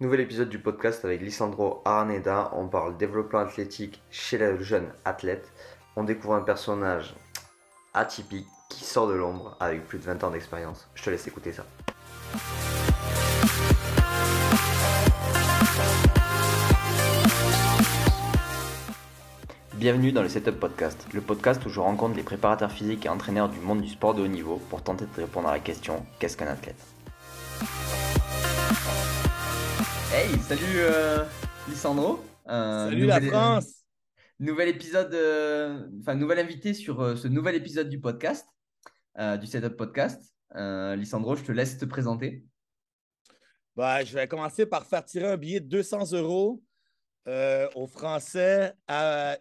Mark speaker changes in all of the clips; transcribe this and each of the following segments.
Speaker 1: Nouvel épisode du podcast avec Lisandro Arneda. On parle développement athlétique chez le jeune athlète. On découvre un personnage atypique qui sort de l'ombre avec plus de 20 ans d'expérience. Je te laisse écouter ça. Bienvenue dans le Setup Podcast, le podcast où je rencontre les préparateurs physiques et entraîneurs du monde du sport de haut niveau pour tenter de répondre à la question qu'est-ce qu'un athlète? Hey, salut euh, Lisandro.
Speaker 2: Euh, salut la France.
Speaker 1: Nouvel épisode, euh, enfin nouvel invité sur ce nouvel épisode du podcast, du Setup Podcast. Lisandro, je te laisse te présenter.
Speaker 2: Bah, je vais commencer par faire tirer un billet de 200 euros euh, aux Français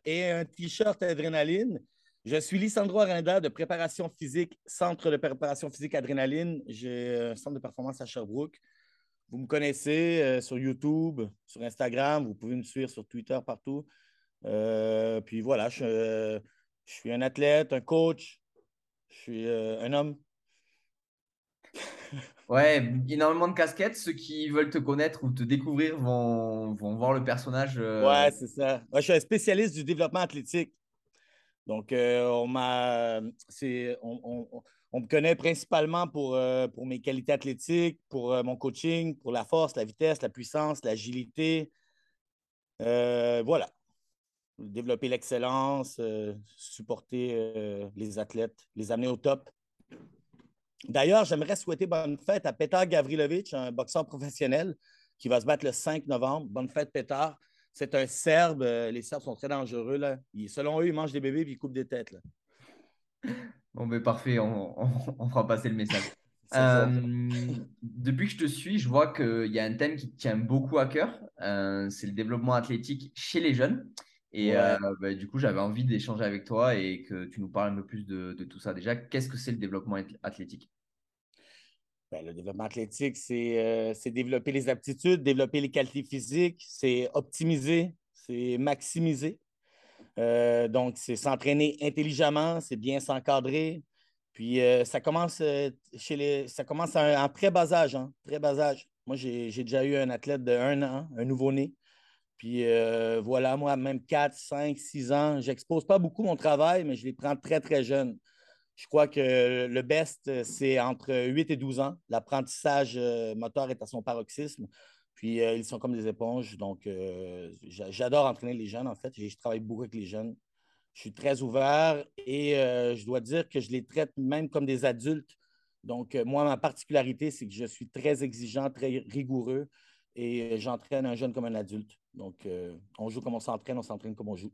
Speaker 2: et un T-shirt Adrénaline. Je suis Lisandro Aranda de préparation physique, centre de préparation physique Adrénaline. J'ai un centre de performance à Sherbrooke. Vous me connaissez euh, sur YouTube, sur Instagram, vous pouvez me suivre sur Twitter, partout. Euh, puis voilà, je, je, suis un athlète, un coach, je suis un homme.
Speaker 1: Ouais, énormément de casquettes. Ceux qui veulent te connaître ou te découvrir vont, vont voir le personnage.
Speaker 2: Euh, ouais, c'est ça. Moi, je suis un spécialiste du développement athlétique. Donc, euh, on m'a. On, on, on, me connaît principalement pour, euh, mes qualités athlétiques, pour mon coaching, pour la force, la vitesse, la puissance, l'agilité. voilà. Développer l'excellence, supporter les athlètes, les amener au top. D'ailleurs, j'aimerais souhaiter bonne fête à Petar Gavrilovic, un boxeur professionnel qui va se battre le 5 novembre. Bonne fête, Petar. C'est un Serbe. Euh, les Serbes sont très dangereux. Là. selon eux, ils mangent des bébés et ils coupent des têtes.
Speaker 1: Bon, mais parfait, on, fera passer le message. Euh, depuis que je te suis, je vois qu'il y a un thème qui tient beaucoup à cœur. Euh, c'est le développement athlétique chez les jeunes. Et bah, du coup, j'avais envie d'échanger avec toi et que tu nous parles un peu plus de tout ça. Déjà, qu'est-ce que c'est le développement athlétique?
Speaker 2: Ben, le développement athlétique, euh, c'est développer les aptitudes, développer les qualités physiques, c'est optimiser, c'est maximiser. Euh, donc, c'est s'entraîner intelligemment, c'est bien s'encadrer. Puis, euh, ça commence chez les, ça commence en très bas âge. Hein, très bas âge. Moi, j'ai déjà eu un athlète de un an, un nouveau-né. Puis voilà, moi, même 4, 5, 6 ans, j'expose pas beaucoup mon travail, mais je les prends très, très jeunes. Je crois que le best, c'est entre 8 et 12 ans. L'apprentissage euh, moteur est à son paroxysme. Puis euh, ils sont comme des éponges. Donc, euh, j'adore entraîner les jeunes, en fait. Je travaille beaucoup avec les jeunes. Je suis très ouvert et je dois dire que je les traite même comme des adultes. Donc, moi, ma particularité, c'est que je suis très exigeant, très rigoureux et j'entraîne un jeune comme un adulte. Donc, on joue comme on s'entraîne, on s'entraîne comme on joue.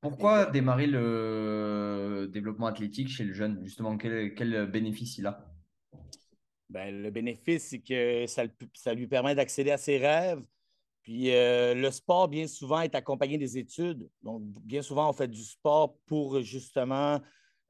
Speaker 1: Pourquoi démarrer le développement athlétique chez le jeune? Justement, quel, bénéfice il a?
Speaker 2: Ben, Le bénéfice, c'est que ça, lui permet d'accéder à ses rêves. Puis euh, le sport, bien souvent, est accompagné des études. Donc, bien souvent, on fait du sport pour justement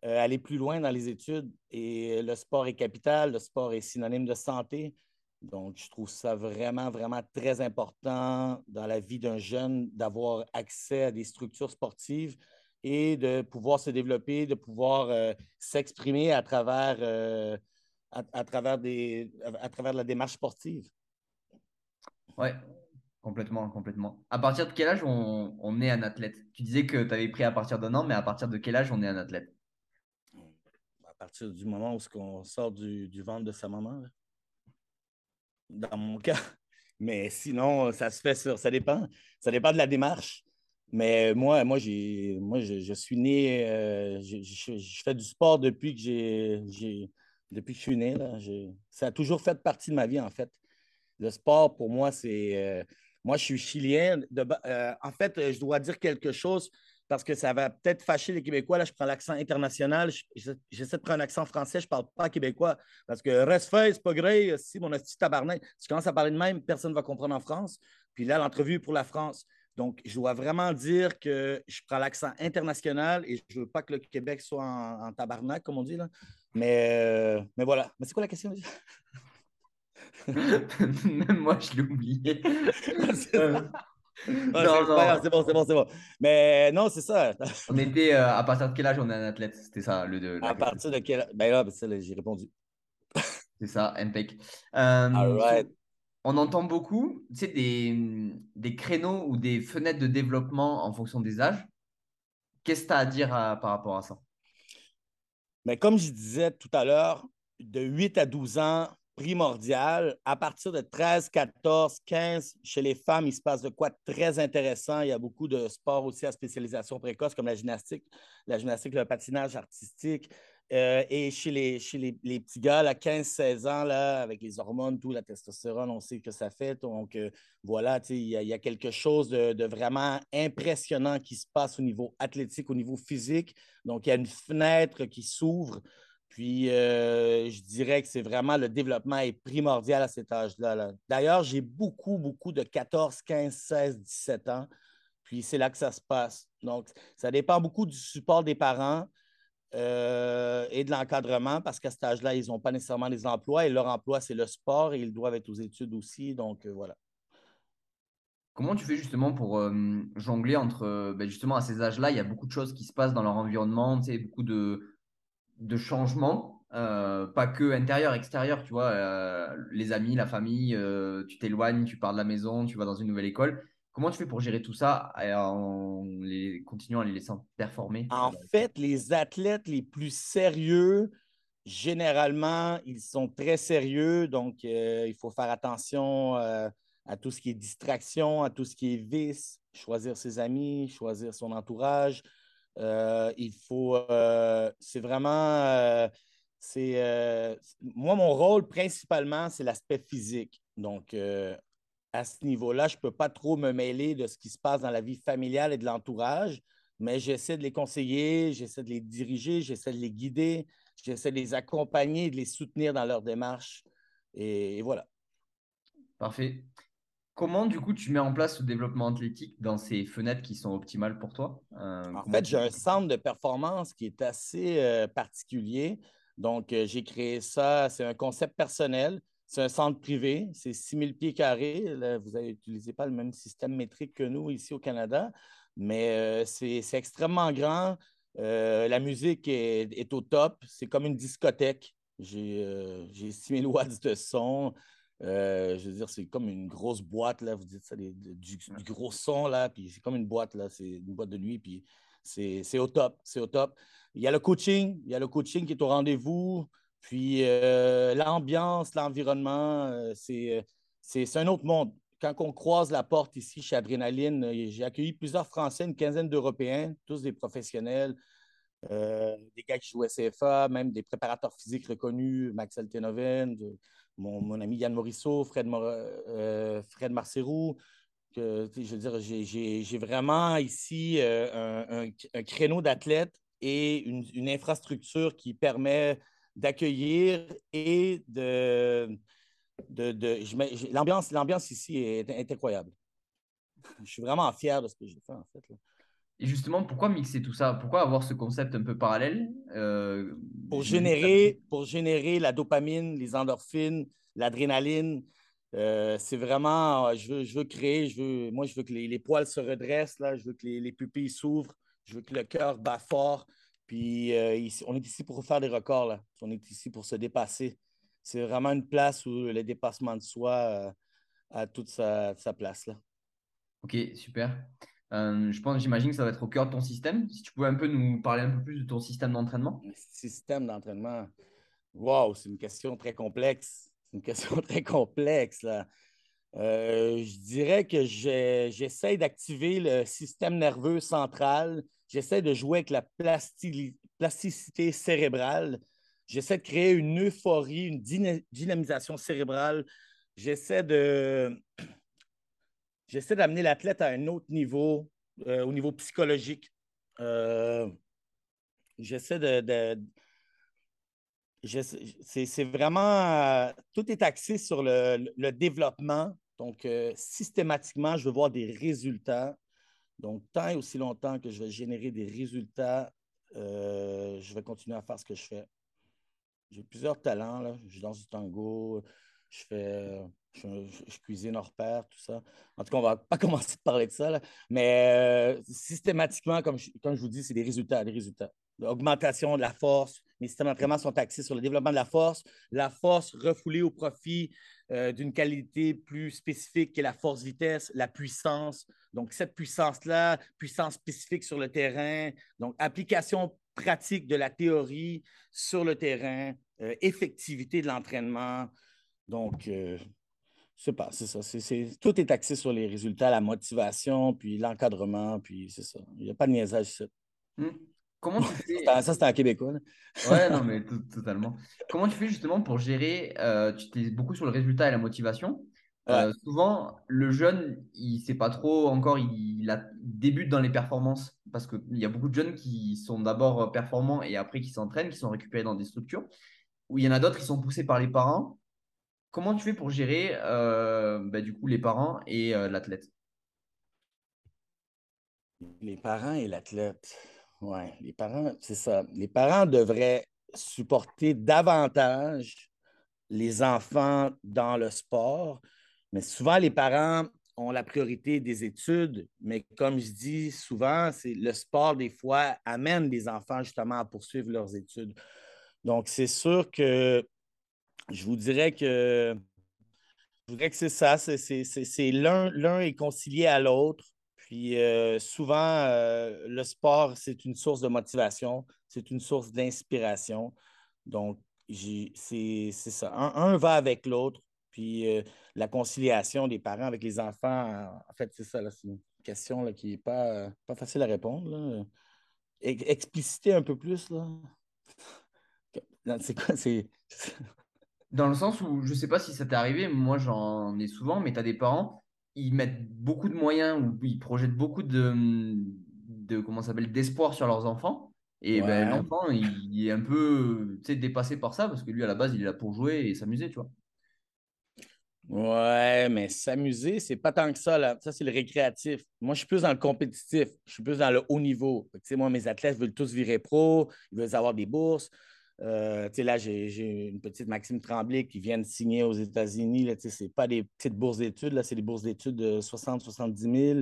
Speaker 2: euh, aller plus loin dans les études. Et le sport est capital, le sport est synonyme de santé. Donc, je trouve ça vraiment, vraiment très important dans la vie d'un jeune d'avoir accès à des structures sportives et de pouvoir se développer, de pouvoir euh, s'exprimer à travers, à, travers des, à, travers la démarche sportive.
Speaker 1: Oui, complètement, complètement. À partir de quel âge on, est un athlète? Tu disais que tu avais pris à partir d'un an, mais à partir de quel âge on est un athlète?
Speaker 2: À partir du moment où on sort du, du ventre de sa maman dans mon cas. Mais sinon, ça se fait sur. Ça dépend. Ça dépend de la démarche. Mais moi, moi, j'ai, moi je, suis né. Euh, je, fais du sport depuis que j'ai, depuis que je suis né. Ça a toujours fait partie de ma vie, en fait. Le sport, pour moi, c'est. Euh, moi, je suis chilien. Euh, en fait, je dois dire quelque chose parce que ça va peut-être fâcher les Québécois. Là, je prends l'accent international. J'essaie de prendre un accent français. Je ne parle pas québécois. Parce que reste fait, c'est pas gré. Si mon petit tabarnak, si je commence à parler de même, personne ne va comprendre en France. Puis là, l'entrevue pour la France. Donc, je dois vraiment dire que je prends l'accent international et je ne veux pas que le Québec soit en, tabarnak, comme on dit. Là. Mais, euh, mais voilà. Mais c'est quoi la question?
Speaker 1: Même moi, je l'ai oublié.
Speaker 2: non, c'est bon, c'est bon, c'est bon. Mais non, c'est ça.
Speaker 1: on était euh, à partir de quel âge on est un athlète? C'était ça le de.
Speaker 2: À partir de quel âge Ben là, ben, j'ai répondu.
Speaker 1: c'est ça, impec.
Speaker 2: Euh, All right.
Speaker 1: on entend beaucoup tu sais, des, des créneaux ou des fenêtres de développement en fonction des âges. Qu'est-ce que tu as à dire par rapport à ça?
Speaker 2: Mais comme je disais tout à l'heure, de 8 à 12 ans, primordial. À partir de 13, 14, 15, chez les femmes, il se passe de quoi très intéressant. Il y a beaucoup de sports aussi à spécialisation précoce, comme la gymnastique, la gymnastique, le patinage artistique. Euh, et chez, les, chez les, petits gars, à 15-16 ans, là, avec les hormones, tout, la testostérone, on sait que ça fait. Donc, euh, voilà, il y, a quelque chose de, de, vraiment impressionnant qui se passe au niveau athlétique, au niveau physique. Donc, il y a une fenêtre qui s'ouvre puis, euh, je dirais que c'est vraiment le développement est primordial à cet âge-là. D'ailleurs, j'ai beaucoup, beaucoup de 14, 15, 16, 17 ans. Puis, c'est là que ça se passe. Donc, ça dépend beaucoup du support des parents euh, et de l'encadrement parce qu'à cet âge-là, ils n'ont pas nécessairement des emplois et leur emploi, c'est le sport et ils doivent être aux études aussi. Donc, euh, voilà.
Speaker 1: Comment tu fais justement pour jongler entre, ben, justement, à ces âges-là, il y a beaucoup de choses qui se passent dans leur environnement, tu sais, beaucoup de de changement, euh, pas que intérieur, extérieur, tu vois, euh, les amis, la famille, euh, tu t'éloignes, tu pars de la maison, tu vas dans une nouvelle école. Comment tu fais pour gérer tout ça en les, continuant à les laisser performer?
Speaker 2: En fait, les athlètes les plus sérieux, généralement, ils sont très sérieux, donc il faut faire attention à tout ce qui est distraction, à tout ce qui est vice, choisir ses amis, choisir son entourage, euh, il faut. Euh, c'est vraiment. Euh, c'est moi, mon rôle principalement, c'est l'aspect physique. Donc, à ce niveau-là, je ne peux pas trop me mêler de ce qui se passe dans la vie familiale et de l'entourage, mais j'essaie de les conseiller, j'essaie de les diriger, j'essaie de les guider, j'essaie de les accompagner, de les soutenir dans leur démarche. et voilà.
Speaker 1: Parfait. Comment, du coup, tu mets en place ce développement athlétique dans ces fenêtres qui sont optimales pour toi?
Speaker 2: Euh, en fait, j'ai un centre de performance qui est assez euh, particulier. Donc, euh, j'ai créé ça. C'est un concept personnel. C'est un centre privé. C'est 6000 pieds carrés. vous n'utilisez pas le même système métrique que nous ici au Canada, mais c'est extrêmement grand. la musique est, est au top. C'est comme une discothèque. J'ai 6000 watts de son. Euh, je veux dire, c'est comme une grosse boîte, là, vous dites ça, du, gros son, là, puis c'est comme une boîte, là, c'est une boîte de nuit, puis c'est au top, c'est au top. Il y a le coaching, il y a le coaching qui est au rendez-vous, puis euh, l'ambiance, l'environnement, euh, c'est un autre monde. Quand on croise la porte ici chez Adrénaline, j'ai accueilli plusieurs Français, une quinzaine d'Européens, tous des professionnels, des gars qui jouent CFA, même des préparateurs physiques reconnus, Maxel Tenoven, mon, ami Yann Morisseau, Fred, euh, Fred je veux dire, j'ai vraiment ici euh, un, créneau d'athlètes et une, infrastructure qui permet d'accueillir et de. de, de L'ambiance ici est, incroyable. Je suis vraiment fier de ce que j'ai fait, en fait.
Speaker 1: Et justement, pourquoi mixer tout ça? Pourquoi avoir ce concept un peu parallèle
Speaker 2: euh, pour, générer, pour générer la dopamine, les endorphines, l'adrénaline. Euh, c'est vraiment, je veux, je veux créer, je veux, moi, je veux que les, poils se redressent, là, je veux que les, pupilles s'ouvrent, je veux que le cœur bat fort. Puis euh, on est ici pour faire des records, là. on est ici pour se dépasser. C'est vraiment une place où le dépassement de soi a toute sa, sa place. Là.
Speaker 1: Ok, super. Euh, je pense, j'imagine que ça va être au cœur de ton système. Si tu pouvais un peu nous parler un peu plus de ton système d'entraînement.
Speaker 2: Système d'entraînement. Wow, c'est une question très complexe. C'est une question très complexe. Là. Euh, je dirais que j'essaie d'activer le système nerveux central. J'essaie de jouer avec la plasticité cérébrale. J'essaie de créer une euphorie, une dynamisation cérébrale. J'essaie de j'essaie d'amener l'athlète à un autre niveau, euh, au niveau psychologique. Euh, j'essaie de. c'est vraiment. tout est axé sur le, développement. Donc, euh, systématiquement, je veux voir des résultats. Donc, tant et aussi longtemps que je vais générer des résultats, je vais continuer à faire ce que je fais. J'ai plusieurs talents. Là. Je danse du tango, Je fais. Je, cuisine hors pair, tout ça. En tout cas, on ne va pas commencer à parler de ça, mais euh, systématiquement, comme je, comme je vous dis, c'est des résultats, des résultats. L'augmentation de la force, mes systèmes d'entraînement sont axés sur le développement de la force, la force refoulée au profit euh, d'une qualité plus spécifique qui est la force-vitesse, la puissance. Donc, cette puissance-là, puissance spécifique sur le terrain, donc application pratique de la théorie sur le terrain, euh, effectivité de l'entraînement. Donc, c'est pas, c'est ça. tout est axé sur les résultats, la motivation, puis l'encadrement, puis c'est ça. Il n'y a pas de niaisage ça.
Speaker 1: Hmm. Comment tu fais...
Speaker 2: ça, c'était en québécois.
Speaker 1: Ouais, non, mais totalement. Comment tu fais justement pour gérer, euh, tu t'es beaucoup sur le résultat et la motivation? Euh, souvent, le jeune, il ne sait pas trop encore, il, débute dans les performances parce qu'il y a beaucoup de jeunes qui sont d'abord performants et après qui s'entraînent, qui sont récupérés dans des structures. Ou il y en a d'autres qui sont poussés par les parents comment tu fais pour gérer euh, bah, du coup les parents et euh, l'athlète?
Speaker 2: Les parents et l'athlète. Oui, les parents, c'est ça. Les parents devraient supporter davantage les enfants dans le sport, mais souvent les parents ont la priorité des études, mais comme je dis souvent, c'est le sport des fois amène les enfants justement à poursuivre leurs études. Donc c'est sûr que je vous dirais que je que c'est ça. L'un est concilié à l'autre. Puis euh, souvent, euh, le sport, c'est une source de motivation, c'est une source d'inspiration. Donc, c'est, ça. Un, va avec l'autre. Puis euh, la conciliation des parents avec les enfants, en fait, c'est ça. c'est une question là, qui n'est pas, facile à répondre. Expliciter un peu plus. Là. C'est quoi? C'est.
Speaker 1: Dans le sens où, je sais pas si ça t'est arrivé, moi j'en ai souvent, mais tu as des parents, ils mettent beaucoup de moyens ou ils projettent beaucoup de, de comment s'appelle, d'espoir sur leurs enfants. Et ben, l'enfant, il, est un peu dépassé par ça parce que lui, à la base, il est là pour jouer et s'amuser, tu vois.
Speaker 2: Ouais, mais s'amuser, c'est pas tant que ça. Là. Ça, c'est le récréatif. Moi, je suis plus dans le compétitif. Je suis plus dans le haut niveau. moi, mes athlètes veulent tous virer pro, ils veulent avoir des bourses. Euh, là, j'ai une petite Maxime Tremblay qui vient de signer aux États-Unis. Ce n'est pas des petites bourses d'études, c'est des bourses d'études de 60-70 000.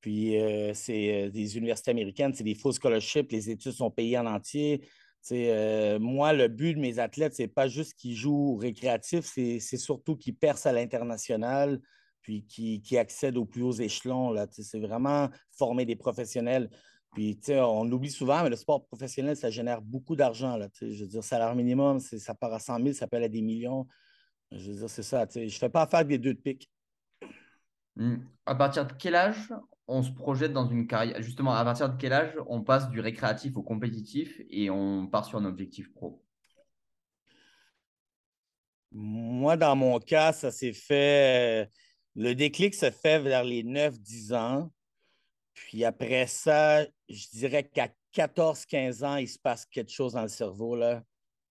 Speaker 2: Puis euh, c'est euh, des universités américaines, c'est des faux scholarships, les études sont payées en entier. moi, le but de mes athlètes, ce n'est pas juste qu'ils jouent récréatif, c'est surtout qu'ils percent à l'international, puis qu'ils accèdent aux plus hauts échelons. C'est vraiment former des professionnels. Puis, on l'oublie souvent, mais le sport professionnel, ça génère beaucoup d'argent. Je veux dire, salaire minimum, ça part à 100 000, ça peut aller à des millions. Je veux dire, c'est ça. Je ne fais pas affaire des deux de pique.
Speaker 1: Hmm. À partir de quel âge on se projette dans une carrière? Justement, à partir de quel âge on passe du récréatif au compétitif et on part sur un objectif pro?
Speaker 2: Moi, dans mon cas, ça s'est fait. Le déclic se fait vers les 9-10 ans. Puis après ça, je dirais qu'à 14-15 ans, il se passe quelque chose dans le cerveau. Là.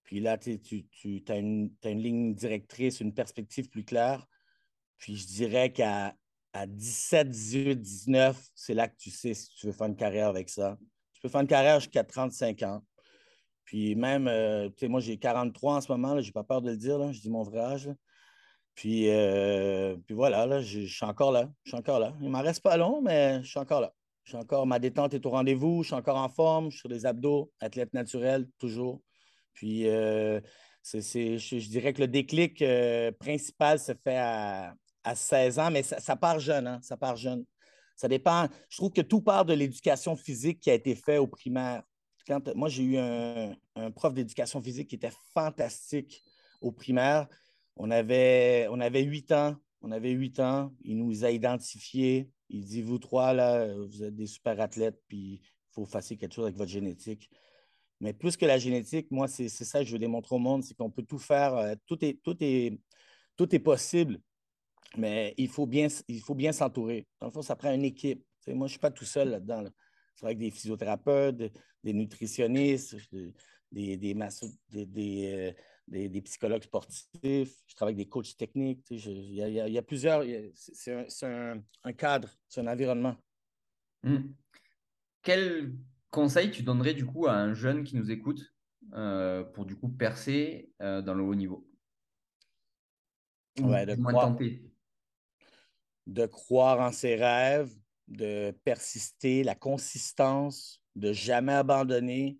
Speaker 2: Puis là, tu, as, une, ligne directrice, une perspective plus claire. Puis je dirais qu'à à 17, 18, 19, c'est là que tu sais si tu veux faire une carrière avec ça. Tu peux faire une carrière jusqu'à 35 ans. Puis même, euh, tu sais, moi, j'ai 43 en ce moment, je n'ai pas peur de le dire, je dis mon vrai âge. Puis, euh, puis voilà, là, je, suis encore là. Je suis encore là. Il m'en reste pas long, mais je suis encore là. Je suis encore, ma détente est au rendez-vous, je suis encore en forme, je suis sur les abdos, athlète naturel, toujours. Puis, euh, je, dirais que le déclic euh, principal se fait à, 16 ans, mais ça, part jeune, hein, ça part jeune. Ça dépend. Je trouve que tout part de l'éducation physique qui a été faite au primaire. Quand, moi, j'ai eu un, un prof d'éducation physique qui était fantastique au primaire. On avait, on avait 8 ans. On avait 8 ans. Il nous a identifiés. Il dit Vous trois, là, vous êtes des super athlètes, puis il faut faire quelque chose avec votre génétique. Mais plus que la génétique, moi, c'est ça que je veux démontrer au monde c'est qu'on peut tout faire. Euh, tout, est, tout, est, tout est possible, mais il faut bien bien s'entourer. Dans le fond, ça prend une équipe. moi, je ne suis pas tout seul là-dedans. C'est avec des physiothérapeutes, des nutritionnistes, des, des, des, euh, des, psychologues sportifs, je travaille avec des coachs techniques. Il y, a plusieurs. C'est un, cadre, c'est un environnement.
Speaker 1: Hmm. Quel conseil tu donnerais du coup à un jeune qui nous écoute euh, pour du coup percer euh, dans le haut niveau?
Speaker 2: Ouais, de, croire, de croire en ses rêves, de persister, la consistance, de jamais abandonner,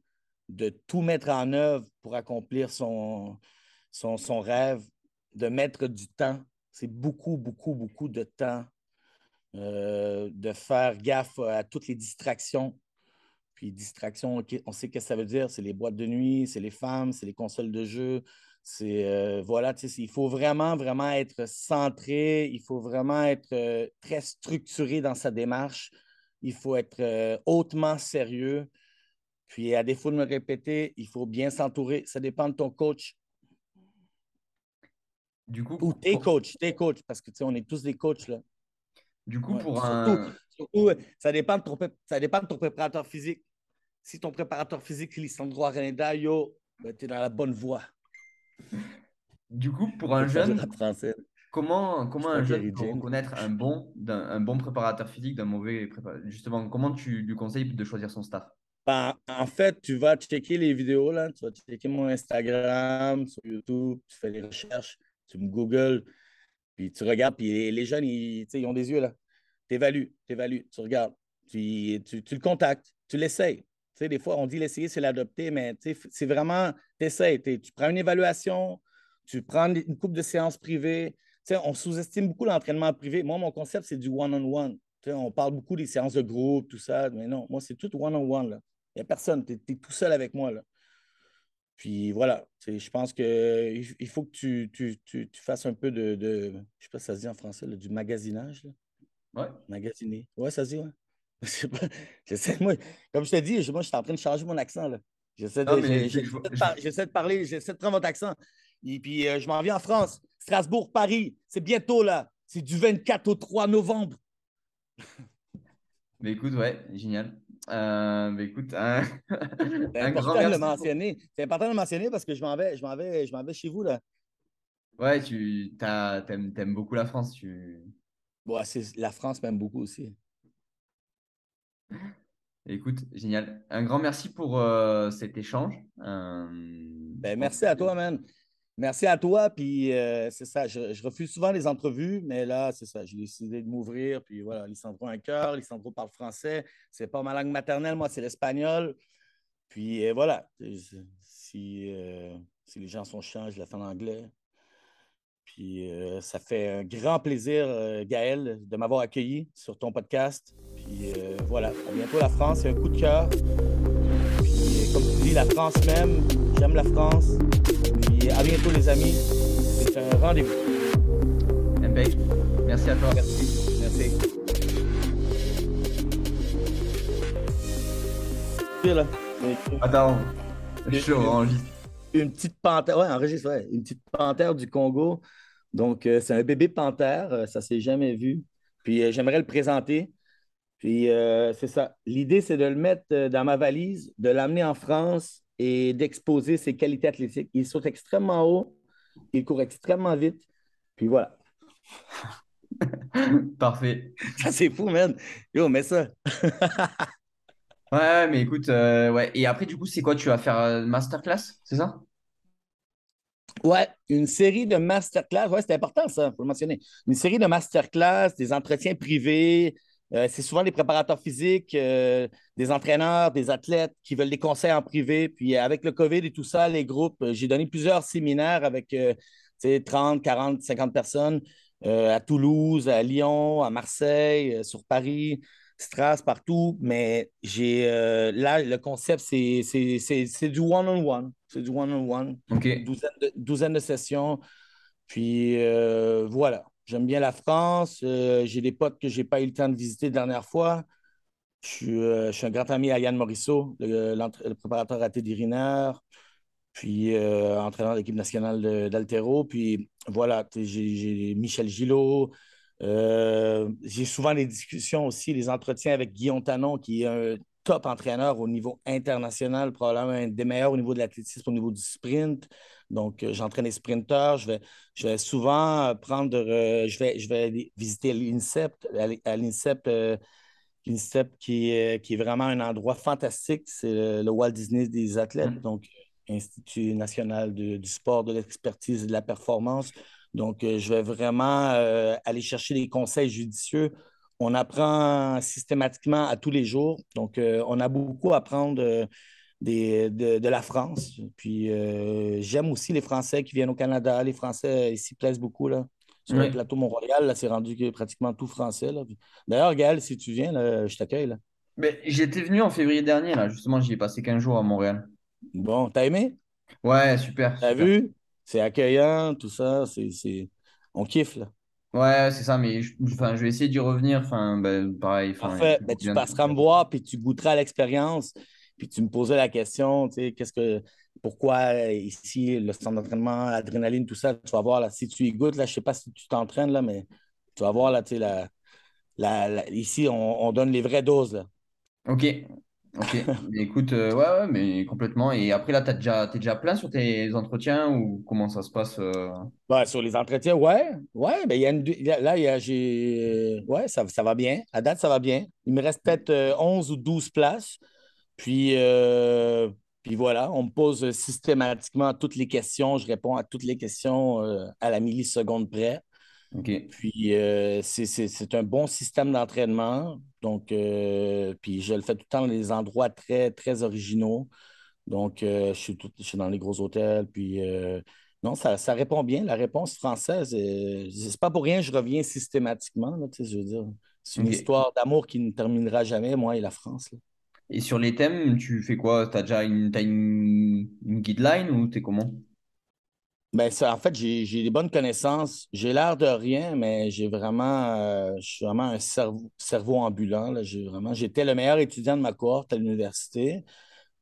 Speaker 2: de tout mettre en œuvre pour accomplir son, son, son rêve, de mettre du temps. C'est beaucoup, beaucoup, beaucoup de temps. Euh, de faire gaffe à toutes les distractions. Puis distractions, on sait ce que ça veut dire. C'est les boîtes de nuit, c'est les femmes, c'est les consoles de jeux. C'est euh, voilà, il faut vraiment, vraiment être centré. Il faut vraiment être euh, très structuré dans sa démarche. Il faut être hautement sérieux. Puis, à défaut de me répéter, il faut bien s'entourer. Ça dépend de ton coach.
Speaker 1: Du coup,
Speaker 2: Ou tes coachs, tes coachs, parce que on est tous des coachs. Là.
Speaker 1: Du coup, pour un.
Speaker 2: Surtout, ça, dépend de ton, ça dépend de ton préparateur physique. Si ton préparateur physique, Lissandro Areneda, yo, ben, tu es dans la bonne voie.
Speaker 1: Du coup, pour un jeune, comment, comment un jeune peut reconnaître un bon, un, bon préparateur physique d'un mauvais préparateur Justement, comment tu lui conseilles de choisir son staff?
Speaker 2: En fait, tu vas checker les vidéos, là. tu vas checker mon Instagram, sur YouTube, tu fais les recherches, tu me googles, puis tu regardes, puis les, jeunes, ils, ils, ont des yeux, là. Tu évalues, tu évalues, tu regardes, tu, tu, le contactes, tu l'essayes. Des fois, on dit l'essayer, c'est l'adopter, mais c'est vraiment, tu essayes. Tu prends une évaluation, tu prends une coupe de séances privées. on sous-estime beaucoup l'entraînement privé. Moi, mon concept, c'est du one-on-one. On parle beaucoup des séances de groupe, tout ça, mais non, moi, c'est tout one-on-one. là. Il n'y a personne. Tu es, tout seul avec moi. Là. Puis voilà, je pense qu'il il faut que tu, tu, tu, fasses un peu de, de, je ne sais pas si ça se dit en français, du magasinage. Là.
Speaker 1: Ouais.
Speaker 2: Magasiner. Ouais, ça se dit, ouais. J'essaie, moi, comme je t'ai dit, moi, je suis en train de changer mon accent. Là. J'essaie, de, de, parler, j'essaie de prendre votre accent. Et puis, euh, je m'en viens en France, Strasbourg, Paris. C'est bientôt, là. C'est du 24 au 3 novembre.
Speaker 1: Mais écoute, ouais, génial. Euh, écoute, un,
Speaker 2: c'est important de le mentionner. C'est important de le mentionner parce que je m'en vais, je m'en vais, je m'en vais chez vous là.
Speaker 1: Ouais, tu aimes, aimes beaucoup la France. Tu...
Speaker 2: Ouais, la France m'aime beaucoup aussi.
Speaker 1: Écoute, génial. Un grand merci pour euh, cet échange. Euh,
Speaker 2: ben, merci à toi, man. Merci à toi. Puis euh, c'est ça, je, refuse souvent les entrevues, mais là, c'est ça, j'ai décidé de m'ouvrir. Puis voilà, Lissandro a un cœur, Lissandro parle français. C'est pas ma langue maternelle, moi, c'est l'espagnol. Puis euh, voilà, si, euh, si, les gens sont chiants, je la fais en anglais. Puis ça fait un grand plaisir, Gaël, de m'avoir accueilli sur ton podcast. Puis voilà, à bientôt la France, c'est un coup de cœur. Puis comme tu dis, la France même, j'aime la France à bientôt, les amis. C'est un rendez-vous.
Speaker 1: Impec. Merci à toi.
Speaker 2: Merci. Merci. Là.
Speaker 1: Attends, je suis enregistre.
Speaker 2: Une petite panthère, ouais, enregistre, ouais. Une petite panthère du Congo. Donc, euh, c'est un bébé panthère, euh, ça s'est jamais vu. Puis, euh, j'aimerais le présenter. Puis, c'est ça. L'idée, c'est de le mettre dans ma valise, de l'amener en France, et d'exposer ses qualités athlétiques. Il saute extrêmement haut, il court extrêmement vite. Puis voilà.
Speaker 1: Parfait.
Speaker 2: Ça, c'est fou, man. Yo, mets ça.
Speaker 1: ouais, mais écoute, euh, ouais. Et après, du coup, c'est quoi? Tu vas faire une masterclass, c'est ça?
Speaker 2: Ouais, une série de masterclass. Ouais, c'est important, ça, il faut le mentionner. Une série de masterclass, des entretiens privés, euh, c'est souvent des préparateurs physiques, euh, des entraîneurs, des athlètes qui veulent des conseils en privé. Puis avec le COVID et tout ça, les groupes, euh, j'ai donné plusieurs séminaires avec 30, 40, 50 personnes à Toulouse, à Lyon, à Marseille, sur Paris, Stras, partout. Mais j'ai là, le concept, c'est du one-on-one. C'est du one-on-one. Douzaine, douzaine, de sessions. Puis voilà. J'aime bien la France. Euh, j'ai des potes que je n'ai pas eu le temps de visiter la dernière fois. Je suis, euh, un grand ami à Yann Morisseau, le, préparateur à Teddy puis euh, entraîneur de l'équipe nationale d'Altero. Puis voilà, j'ai Michel Gillot. j'ai souvent des discussions aussi, des entretiens avec Guillaume Tanon, qui est un top entraîneur au niveau international, probablement un des meilleurs au niveau de l'athlétisme, au niveau du sprint. Donc, euh, j'entraîne les sprinteurs. Je vais, je vais souvent prendre, euh, je, vais, je vais visiter l'INSEP, à l'INSEP, euh, l'INSEP qui, est, qui est vraiment un endroit fantastique. C'est le, Walt Disney des athlètes, mm. donc Institut national du sport, de l'expertise et de la performance. Donc, je vais vraiment aller chercher des conseils judicieux. On apprend systématiquement à tous les jours. Donc, on a beaucoup à apprendre de, la France. Puis j'aime aussi les Français qui viennent au Canada. Les Français ici plaisent beaucoup. Là. Sur le plateau Mont-Royal, c'est rendu pratiquement tout français. D'ailleurs, Gaël, si tu viens, je t'accueille.
Speaker 1: Mais j'étais venu en février dernier, là. justement, j'y ai passé 15 jours à Montréal.
Speaker 2: Bon, t'as aimé?
Speaker 1: Ouais, super.
Speaker 2: T'as vu? C'est accueillant, tout ça. C'est, On kiffe, là.
Speaker 1: Ouais, c'est ça, mais je, je vais essayer d'y revenir. Enfin, ben, pareil.
Speaker 2: Parfait. Ben, tu passeras me voir, puis tu goûteras l'expérience, puis tu me posais la question, tu sais, qu'est-ce que, pourquoi ici, le centre d'entraînement, adrénaline, tout ça, tu vas voir, là, si tu y goûtes, là, je sais pas si tu t'entraînes, là, mais tu vas voir, là, tu sais, la, la, ici, on, on, donne les vraies doses, là.
Speaker 1: Ok, ok. écoute, euh, ouais, ouais, mais complètement. Et après, là, tu déjà, es déjà plein sur tes entretiens ou comment ça se passe euh?
Speaker 2: sur les entretiens, ouais. Ouais, ben, y a une, là, y a, j'ai, ouais, ça, ça va bien. À date, ça va bien. Il me reste peut-être 11 euh, ou 12 places. Puis, puis voilà, on me pose systématiquement toutes les questions. Je réponds à toutes les questions à la milliseconde près. Puis euh, c'est un bon système d'entraînement. Donc, euh, puis je le fais tout le temps dans des endroits très, très originaux. Donc, euh, je, suis je, suis dans les gros hôtels. Puis non, ça, ça, répond bien. La réponse française, c'est pas pour rien je reviens systématiquement. Là, je veux dire, c'est une histoire d'amour qui ne terminera jamais, moi et la France.
Speaker 1: Et sur les thèmes, tu fais quoi? Tu as déjà une, as une, une guideline ou tu es comment?
Speaker 2: Ben, en fait, j'ai des bonnes connaissances. J'ai l'air de rien, mais j'ai vraiment, euh, je suis vraiment un cerveau, cerveau ambulant. J'étais le meilleur étudiant de ma cohorte à l'université.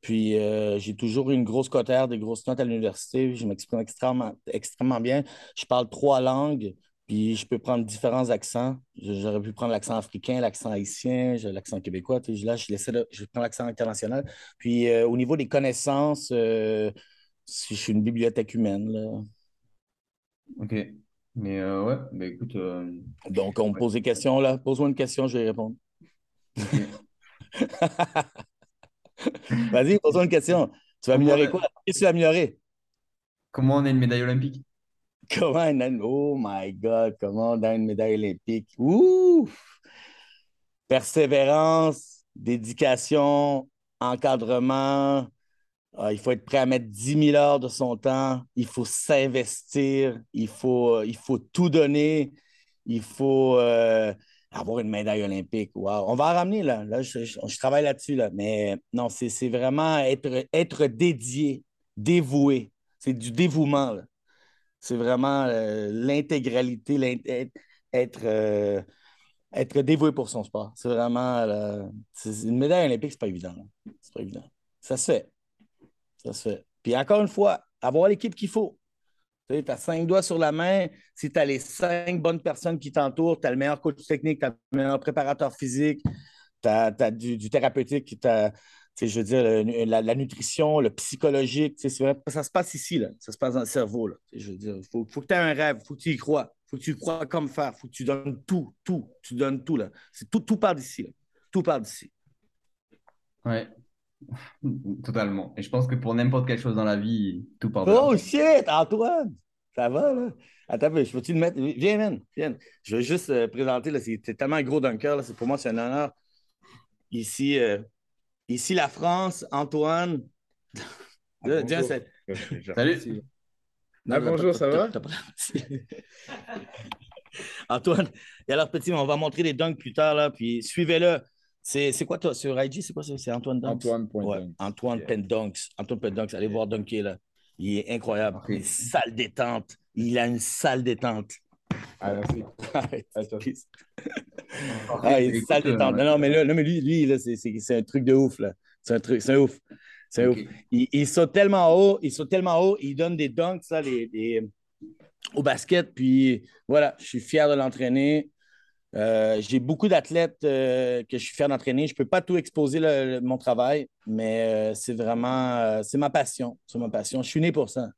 Speaker 2: Puis euh, j'ai toujours eu une grosse cotère, des grosses notes à l'université. Je m'exprime extrêmement, extrêmement bien. Je parle trois langues, puis je peux prendre différents accents. J'aurais pu prendre l'accent africain, l'accent haïtien, l'accent québécois. Là, je, je prends l'accent international. Puis euh, au niveau des connaissances, si je suis une bibliothèque humaine. Là.
Speaker 1: Ok. Mais euh, ouais, bah écoute. Euh,
Speaker 2: Donc, on me pose des questions là. Pose-moi une question, je vais répondre. Vas-y, pose-moi une question. Tu vas améliorer quoi? Qu'est-ce que tu vas améliorer?
Speaker 1: Comment on a une médaille olympique?
Speaker 2: Comment on a une... Oh my God, comment on a une médaille olympique? Ouf! Persévérance, dédication, encadrement, ah, il faut être prêt à mettre 10 000 heures de son temps. Il faut s'investir. Il faut, euh, tout donner. Il faut euh, avoir une médaille olympique. On va en ramener là. là je, travaille là-dessus. Là. Mais non, c'est vraiment être, dédié, dévoué. C'est du dévouement. C'est vraiment euh, l'intégralité, être, être, dévoué pour son sport. C'est vraiment. une médaille olympique, c'est pas évident. C'est pas évident. Ça se fait. Ça fait. Puis encore une fois, avoir l'équipe qu'il faut. Tu as cinq doigts sur la main. Si tu as les cinq bonnes personnes qui t'entourent, tu as le meilleur coach technique, tu as le meilleur préparateur physique, tu as, du, thérapeutique, je veux dire, la, nutrition, le psychologique. Vrai, ça se passe ici, là. ça se passe dans le cerveau. Là. Je veux dire, il faut, faut, que tu aies un rêve, il faut que tu y crois, il faut que tu y crois comme faire, il faut que tu donnes tout, tout, tu donnes tout. Là. Tout, tout part d'ici. Tout part d'ici.
Speaker 1: Ouais. Totalement. Et je pense que pour n'importe quelle chose dans la vie, tout part de
Speaker 2: Oh shit, Antoine! Ça va, là? Attends, je peux-tu le mettre? Viens, man, viens. Je veux juste euh, présenter, là, c'est tellement un gros dunker, là, pour moi, c'est un honneur. Ici, euh, ici, la France, Antoine.
Speaker 1: Ah, Salut.
Speaker 3: Ah, bonjour, ça va?
Speaker 2: Antoine, et alors, petit, on va montrer les dunks plus tard, là, puis suivez-le. C'est quoi toi sur IG? C'est quoi C'est Antoine Dunks?
Speaker 3: Antoine
Speaker 2: ouais, Antoine Pendunks. Antoine Pendunks. Allez voir Dunker là. Il est incroyable. Il est salle détente. Il a une salle détente.
Speaker 3: Ah, merci.
Speaker 2: ah, il est salle détente. Non, non, mais là, mais lui, lui c'est un truc de ouf. là. C'est un truc, c'est ouf. C'est ouf. Il, il, saute tellement haut, il saute tellement haut, il donne des dunks ça, les, les, au basket. Puis voilà, je suis fier de l'entraîner. Euh, j'ai beaucoup d'athlètes euh, que je suis fier d'entraîner. Je ne peux pas tout exposer mon travail, mais euh, c'est vraiment c'est ma passion. C'est ma passion. Je suis né pour ça.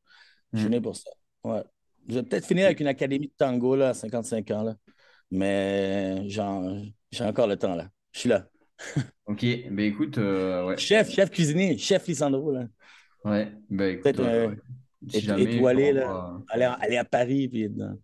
Speaker 2: Je suis hmm. né pour ça. Ouais. Je vais peut-être finir avec une académie de tango là, à 55 ans, là. mais j'ai encore le temps. là. Je suis là.
Speaker 1: ok, ben écoute,
Speaker 2: Chef, chef cuisinier, chef Lisandro. Là.
Speaker 1: Ouais, ben écoute. Si jamais,
Speaker 2: étoilé, là. Aller, aller à Paris, puis dans-